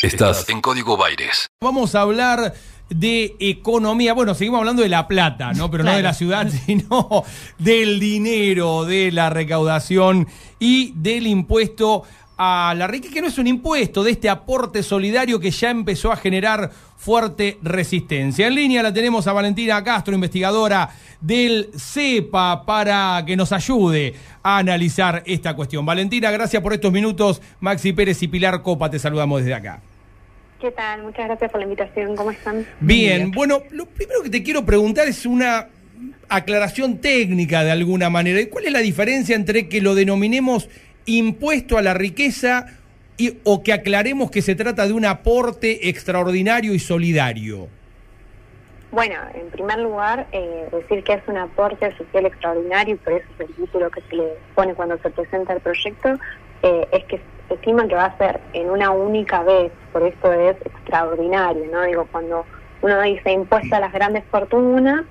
Estás en Código Baires. Vamos a hablar de economía. Bueno, seguimos hablando de la plata, ¿no? Pero no de la ciudad, sino del dinero, de la recaudación y del impuesto a la riqueza, que no es un impuesto, de este aporte solidario que ya empezó a generar fuerte resistencia. En línea la tenemos a Valentina Castro, investigadora del CEPA, para que nos ayude a analizar esta cuestión. Valentina, gracias por estos minutos. Maxi Pérez y Pilar Copa, te saludamos desde acá. ¿Qué tal? Muchas gracias por la invitación. ¿Cómo están? Bien, bueno, lo primero que te quiero preguntar es una aclaración técnica de alguna manera. ¿Cuál es la diferencia entre que lo denominemos impuesto a la riqueza y, o que aclaremos que se trata de un aporte extraordinario y solidario? Bueno, en primer lugar, eh, decir que es un aporte social extraordinario, y por eso es el título que se le pone cuando se presenta el proyecto, eh, es que se estima que va a ser en una única vez, por eso es extraordinario, ¿no? Digo, cuando uno dice impuesto a las grandes fortunas,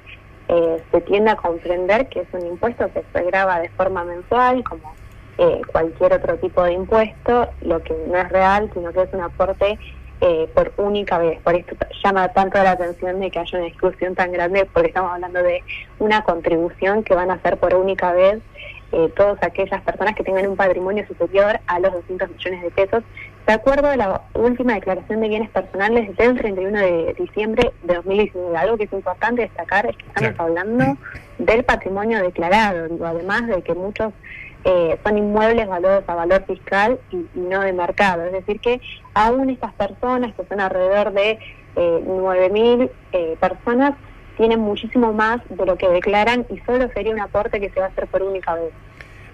eh, se tiende a comprender que es un impuesto que se graba de forma mensual, como eh, cualquier otro tipo de impuesto, lo que no es real, sino que es un aporte eh, por única vez. Por esto llama tanto la atención de que haya una discusión tan grande, porque estamos hablando de una contribución que van a hacer por única vez eh, todas aquellas personas que tengan un patrimonio superior a los 200 millones de pesos, de acuerdo a la última declaración de bienes personales del 31 de diciembre de 2019. Algo que es importante destacar es que estamos hablando del patrimonio declarado, digo, además de que muchos eh, son inmuebles valores a valor fiscal y, no de mercado. Es decir, que aún estas personas, que son alrededor de eh, 9.000 eh, personas, tienen muchísimo más de lo que declaran y solo sería un aporte que se va a hacer por única vez.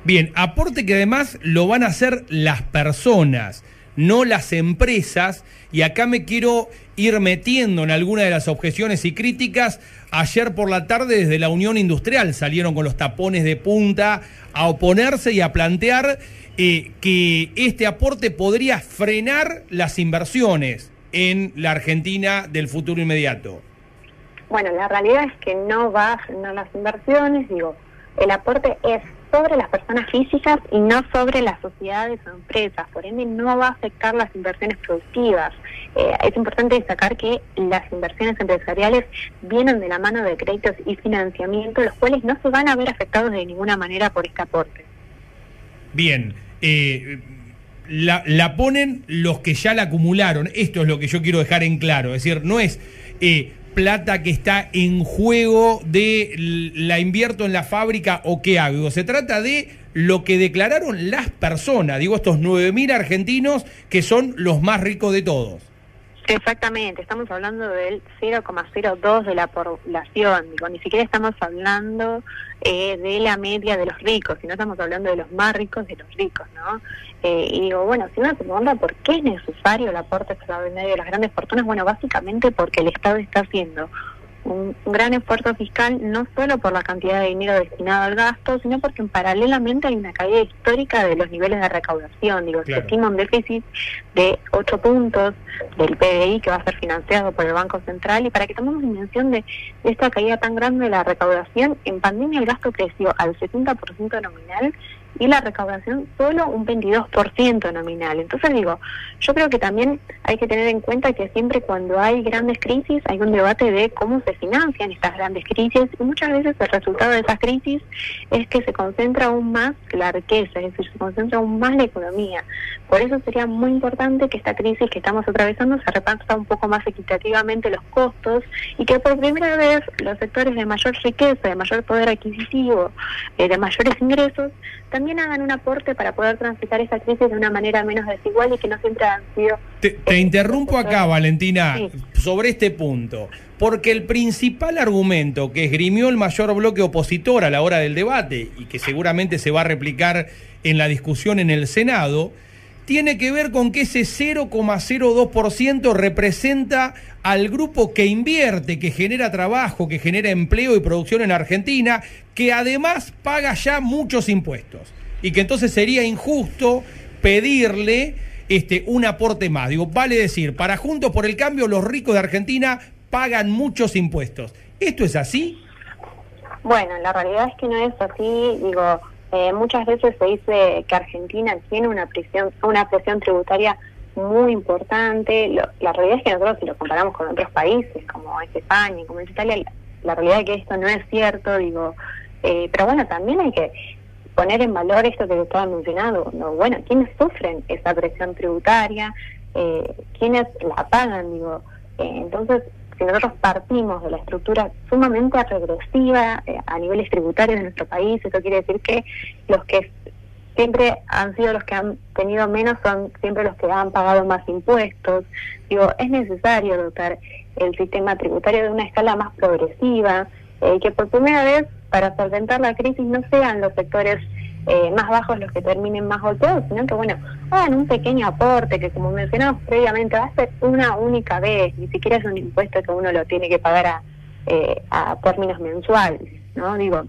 Bien, aporte que además lo van a hacer las personas, no las empresas, y acá me quiero ir metiendo en alguna de las objeciones y críticas. Ayer por la tarde desde la Unión Industrial salieron con los tapones de punta a oponerse y a plantear eh, que este aporte podría frenar las inversiones en la Argentina del futuro inmediato. Bueno, la realidad es que no va a las inversiones, digo, el aporte es sobre las personas físicas y no sobre las sociedades o empresas, por ende no va a afectar las inversiones productivas. Eh, es importante destacar que las inversiones empresariales vienen de la mano de créditos y financiamiento, los cuales no se van a ver afectados de ninguna manera por este aporte. Bien, eh, la, ponen los que ya la acumularon, esto es lo que yo quiero dejar en claro, es decir, no es... Eh, plata que está en juego de la invierto en la fábrica o qué hago. Se trata de lo que declararon las personas, digo estos 9.000 argentinos que son los más ricos de todos. Exactamente, estamos hablando del 0,02 de la población, digo, ni siquiera estamos hablando eh, de la media de los ricos, sino estamos hablando de los más ricos de los ricos, ¿no? Eh, y digo, bueno, si uno se pregunta por qué es necesario el aporte extraordinario de las grandes fortunas, bueno, básicamente porque el Estado está haciendo un, gran esfuerzo fiscal, no solo por la cantidad de dinero destinado al gasto, sino porque paralelamente hay una caída histórica de los niveles de recaudación. Digo, se estima un déficit de 8 puntos del PBI que va a ser financiado por el Banco Central y para que tomemos dimensión de, de esta caída tan grande de la recaudación, en pandemia el gasto creció al 70% nominal y la recaudación solo un 22% nominal. Entonces digo, yo creo que también hay que tener en cuenta que siempre cuando hay grandes crisis hay un debate de cómo se financian estas grandes crisis y muchas veces el resultado de esas crisis es que se concentra aún más la riqueza, es decir, se concentra aún más la economía. Por eso sería muy importante que esta crisis que estamos atravesando se reparta un poco más equitativamente los costos y que por primera vez los sectores de mayor riqueza, de mayor poder adquisitivo, eh, de mayores ingresos, también hagan un aporte para poder transitar esta crisis de una manera menos desigual y que no siempre han sido... Te, eh, interrumpo acá, Valentina, sobre este punto, porque el principal argumento que esgrimió el mayor bloque opositor a la hora del debate y que seguramente se va a replicar en la discusión en el Senado, tiene que ver con que ese 0,02% representa al grupo que invierte, que genera trabajo, que genera empleo y producción en Argentina, que además paga ya muchos impuestos. Y que entonces sería injusto pedirle este, un aporte más. Digo, vale decir, para Juntos por el Cambio, los ricos de Argentina pagan muchos impuestos. ¿Esto es así? Bueno, la realidad es que no es así. Digo, eh, muchas veces se dice que Argentina tiene una presión, una presión tributaria muy importante. la realidad es que nosotros si lo comparamos con otros países, como es España, como es Italia, la, realidad es que esto no es cierto, digo, eh, pero bueno, también hay que poner en valor esto que estaba mencionando, ¿no? bueno, ¿quiénes sufren esa presión tributaria? Eh, ¿Quiénes la pagan? Digo, eh, entonces, nosotros partimos de la estructura sumamente regresiva eh, a niveles tributarios de nuestro país, eso quiere decir que los que siempre han sido los que han tenido menos son siempre los que han pagado más impuestos. Digo, es necesario dotar el sistema tributario de una escala más progresiva, eh, que por primera vez para solventar la crisis no sean los sectores eh, más bajos los que terminen más golpeados, sino que, bueno, hagan un pequeño aporte que, como mencionamos previamente, va a ser una única vez, ni siquiera es un impuesto que uno lo tiene que pagar a, eh, a términos mensuales, ¿no? Digo,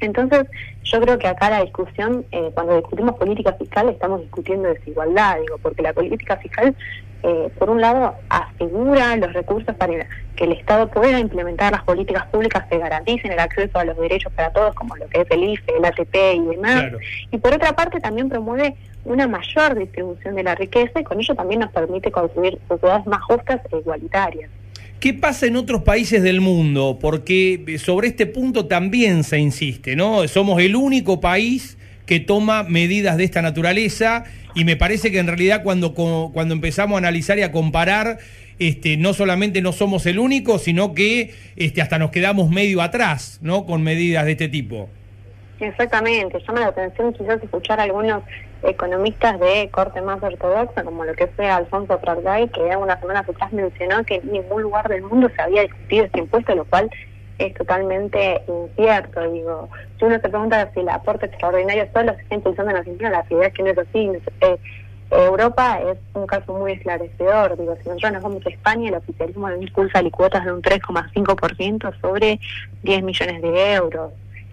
entonces, yo creo que acá la discusión, eh, cuando discutimos política fiscal, estamos discutiendo desigualdad, digo, porque la política fiscal, eh, por un lado, asegura los recursos para que el Estado pueda implementar las políticas públicas que garanticen el acceso a los derechos para todos, como lo que es el IFE, el ATP y demás. Y por otra parte, también promueve una mayor distribución de la riqueza y con ello también nos permite construir sociedades más justas e igualitarias. ¿Qué pasa en otros países del mundo? Porque sobre este punto también se insiste, ¿no? Somos el único país que toma medidas de esta naturaleza y me parece que en realidad cuando, cuando empezamos a analizar y a comparar, este, no solamente no somos el único, sino que este, hasta nos quedamos medio atrás, ¿no? Con medidas de este tipo. Exactamente, llama la atención quizás escuchar a algunos economistas de corte más ortodoxa, como lo que fue Alfonso Pratgay, que unas semanas atrás mencionó que en ningún lugar del mundo se había discutido este impuesto, lo cual es totalmente incierto. Digo, si uno se pregunta si el aporte extraordinario solo se está impulsando en Argentina, la realidad es que no es así. Eh, Europa es un caso muy esclarecedor. Digo, si nosotros nos vamos a España, el oficialismo impulsa licuotas de un 3,5% sobre 10 millones de euros.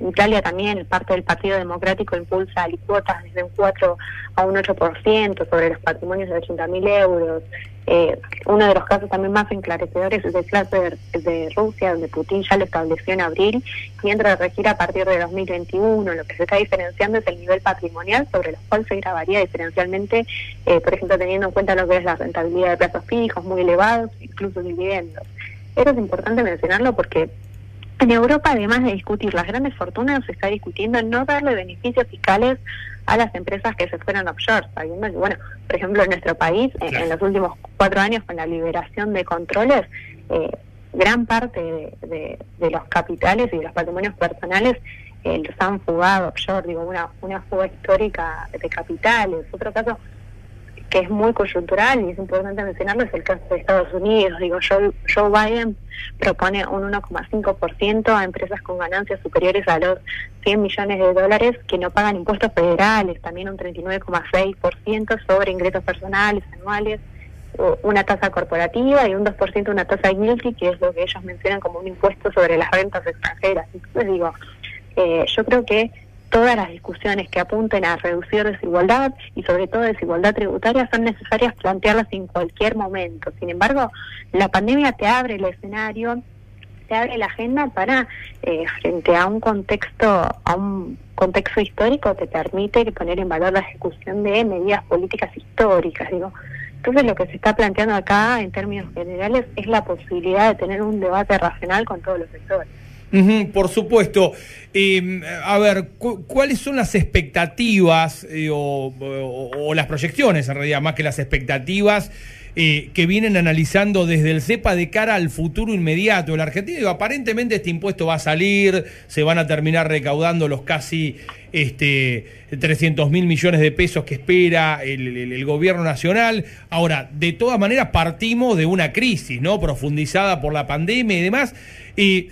Italia también parte del Partido Democrático impulsa alicuotas desde un 4 a un 8% sobre los patrimonios de 80.000 euros. Eh, uno de los casos también más enclarecedores es el caso de, Rusia, donde Putin ya lo estableció en abril y entra a regir a partir de 2021. Lo que se está diferenciando es el nivel patrimonial, sobre el cual se grabaría diferencialmente, eh, por ejemplo, teniendo en cuenta lo que es la rentabilidad de plazos fijos muy elevados, incluso dividendos. Eso es importante mencionarlo porque en Europa, además de discutir las grandes fortunas, se está discutiendo no darle beneficios fiscales a las empresas que se fueran offshore, sabiendo que, bueno, por ejemplo, en nuestro país, en, los últimos cuatro años, con la liberación de controles, eh, gran parte de, los capitales y de los patrimonios personales eh, los han fugado offshore, digo, una, una fuga histórica de capitales. Otro caso que es muy coyuntural y es importante mencionarlo, es el caso de Estados Unidos. Digo, Joe, Joe Biden propone un 1,5% a empresas con ganancias superiores a los 100 millones de dólares que no pagan impuestos federales, también un 39,6% sobre ingresos personales anuales, una tasa corporativa y un 2% una tasa guilty, que es lo que ellos mencionan como un impuesto sobre las rentas extranjeras. Entonces digo, eh, yo creo que todas las discusiones que apunten a reducir desigualdad y sobre todo desigualdad tributaria son necesarias plantearlas en cualquier momento. Sin embargo, la pandemia te abre el escenario, te abre la agenda para, eh, frente a un contexto, a un contexto histórico, te permite poner en valor la ejecución de medidas políticas históricas. Digo, entonces lo que se está planteando acá en términos generales es la posibilidad de tener un debate racional con todos los sectores por supuesto. Em, a ver, ¿cuáles son las expectativas eh, o, las proyecciones, en realidad, más que las expectativas? Eh, que vienen analizando desde el CEPA de cara al futuro inmediato de la Argentina. aparentemente este impuesto va a salir, se van a terminar recaudando los casi este, 300 mil millones de pesos que espera el, gobierno nacional. Ahora, de todas maneras, partimos de una crisis, ¿no? Profundizada por la pandemia y demás. Eh,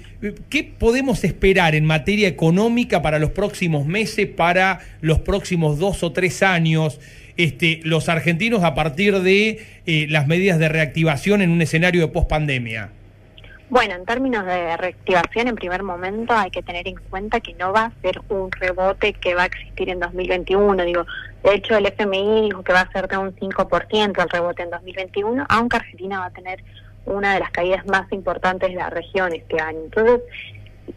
¿Qué podemos esperar en materia económica para los próximos meses, para los próximos dos o tres años? Este, los argentinos a partir de eh, las medidas de reactivación en un escenario de pospandemia? Bueno, en términos de reactivación, en primer momento hay que tener en cuenta que no va a ser un rebote que va a existir en 2021. Digo, de hecho, el FMI dijo que va a ser de un 5% el rebote en 2021, aunque Argentina va a tener una de las caídas más importantes de la región este año. Entonces,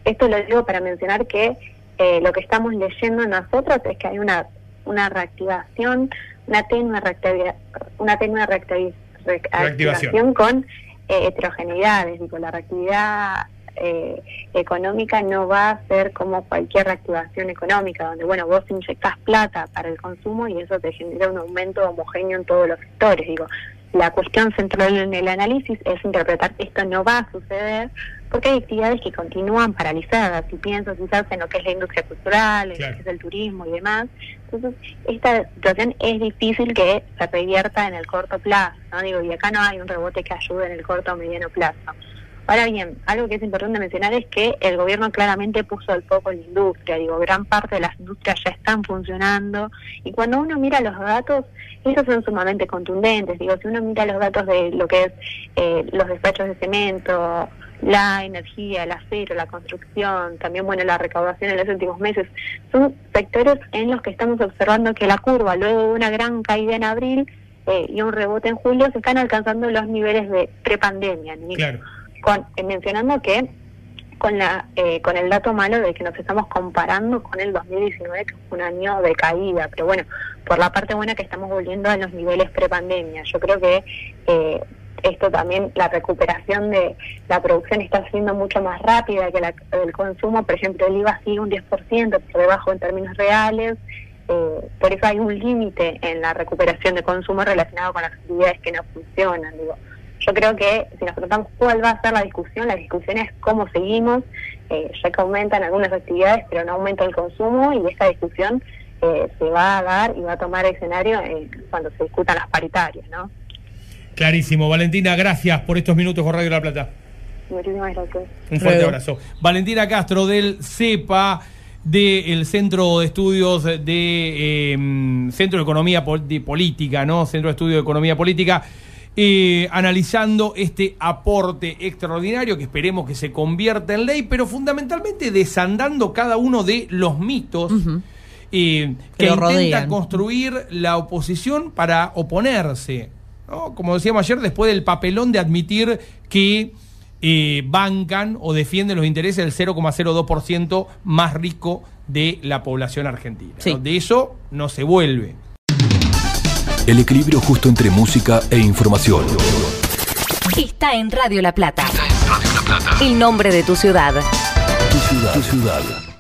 esto lo digo para mencionar que eh, lo que estamos leyendo nosotros es que hay una una reactivación, una tenue, reactivación, una tenue reactivación con eh, heterogeneidades. Digo, la reactividad eh, económica no va a ser como cualquier reactivación económica, donde, bueno, vos inyectás plata para el consumo y eso te genera un aumento homogéneo en todos los sectores. Digo, la cuestión central en el análisis es interpretar que esto no va a suceder porque hay actividades que continúan paralizadas. Si pienso quizás en lo que es la industria cultural, en lo que es el turismo y demás, entonces esta situación es difícil que se revierta en el corto plazo. ¿no? Digo, y acá no hay un rebote que ayude en el corto o mediano plazo. Ahora bien, algo que es importante mencionar es que el gobierno claramente puso el foco en la industria. Digo, gran parte de las industrias ya están funcionando y cuando uno mira los datos, esos son sumamente contundentes. Digo, si uno mira los datos de lo que es eh, los despachos de cemento, la energía, el acero, la construcción, también bueno la recaudación en los últimos meses, son sectores en los que estamos observando que la curva, luego de una gran caída en abril eh, y un rebote en julio, se están alcanzando los niveles de prepandemia. Claro. Con, eh, mencionando que con la eh, con el dato malo de que nos estamos comparando con el 2019 que fue un año de caída pero bueno por la parte buena que estamos volviendo a los niveles prepandemia. Yo creo que eh, esto también la recuperación de la producción está siendo mucho más rápida que la del consumo por ejemplo el IVA sigue un 10% por debajo en términos reales por eso hay un límite en la recuperación de consumo relacionado con las actividades que no funcionan digo yo creo que si nos preguntamos cuál va a ser la discusión, la discusión es cómo seguimos, eh, ya que aumentan algunas actividades, pero no aumenta el consumo y esta discusión eh, se va a dar y va a tomar escenario eh, cuando se discutan las paritarias, ¿no? Clarísimo. Valentina, gracias por estos minutos con Radio La Plata. Muchísimas gracias. Un fuerte abrazo. Valentina Castro del CEPA del Centro de Estudios de Centro de Economía Política, ¿no? Centro de Estudios de Economía Política. Eh, analizando este aporte extraordinario que esperemos que se convierta en ley, pero fundamentalmente desandando cada uno de los mitos eh, que, intenta construir la oposición para oponerse. Como decíamos ayer, después del papelón de admitir que eh, bancan o defienden los intereses del 0,02% más rico de la población argentina. De eso no se vuelve. El equilibrio justo entre música e información. Está en Radio La Plata. Está en Radio La Plata. El nombre de tu ciudad. Tu ciudad. Tu ciudad.